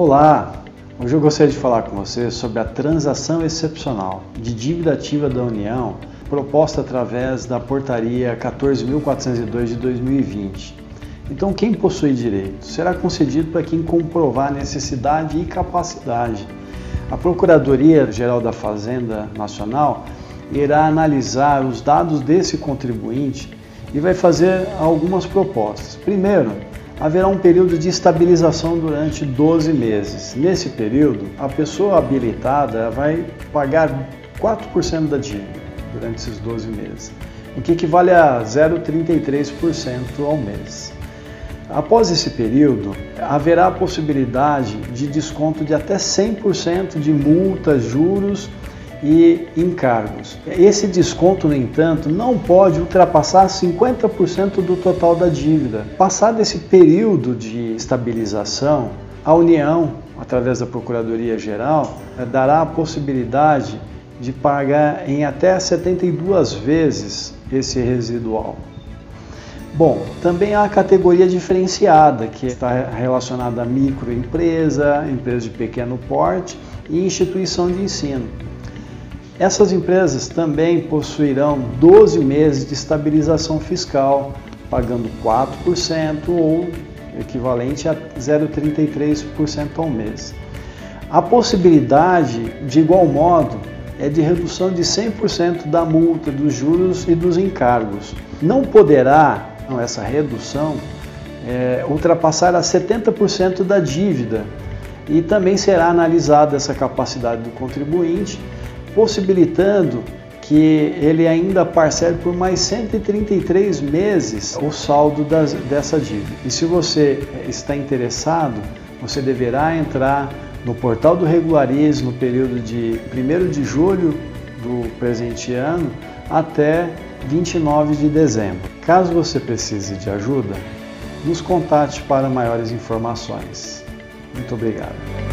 Olá! Hoje eu gostaria de falar com você sobre a transação excepcional de dívida ativa da União proposta através da Portaria 14.402 de 2020. Então, quem possui direito? Será concedido para quem comprovar necessidade e capacidade. A Procuradoria-Geral da Fazenda Nacional irá analisar os dados desse contribuinte e vai fazer algumas propostas. Primeiro, haverá um período de estabilização durante 12 meses. Nesse período, a pessoa habilitada vai pagar 4% da dívida durante esses 12 meses, o que equivale a 0,33% ao mês. Após esse período, haverá a possibilidade de desconto de até 100% de multas, juros e encargos. Esse desconto, no entanto, não pode ultrapassar 50% do total da dívida. Passado esse período de estabilização, a União, através da Procuradoria Geral, dará a possibilidade de pagar em até 72 vezes esse residual. Bom, também há a categoria diferenciada, que está relacionada a microempresa, empresa de pequeno porte e instituição de ensino. Essas empresas também possuirão 12 meses de estabilização fiscal, pagando 4% ou equivalente a 0,33% ao mês. A possibilidade, de igual modo, é de redução de 100% da multa, dos juros e dos encargos. Não poderá, não, essa redução, é, ultrapassar a 70% da dívida e também será analisada essa capacidade do contribuinte possibilitando que ele ainda parcele por mais 133 meses o saldo das, dessa dívida. E se você está interessado, você deverá entrar no portal do Regularize no período de 1 de julho do presente ano até 29 de dezembro. Caso você precise de ajuda, nos contate para maiores informações. Muito obrigado.